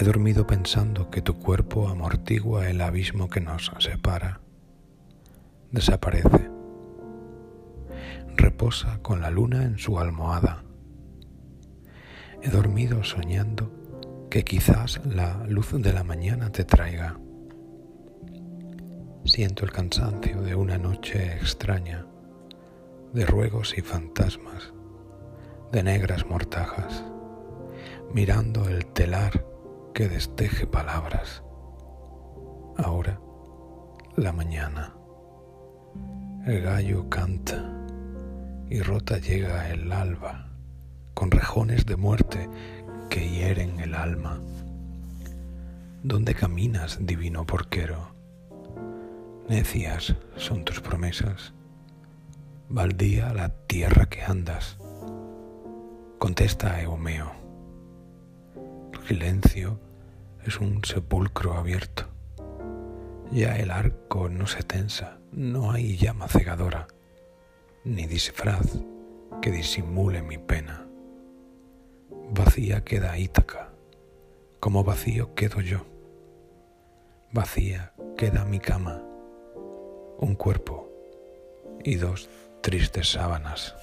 He dormido pensando que tu cuerpo amortigua el abismo que nos separa. Desaparece. Reposa con la luna en su almohada. He dormido soñando que quizás la luz de la mañana te traiga. Siento el cansancio de una noche extraña, de ruegos y fantasmas, de negras mortajas, mirando el telar que desteje palabras. Ahora, la mañana. El gallo canta y rota llega el alba con rejones de muerte que hieren el alma. ¿Dónde caminas, divino porquero? Necias son tus promesas, baldía la tierra que andas. Contesta Eumeo, silencio es un sepulcro abierto. Ya el arco no se tensa, no hay llama cegadora, ni disfraz que disimule mi pena. Vacía queda Ítaca, como vacío quedo yo. Vacía queda mi cama, un cuerpo y dos tristes sábanas.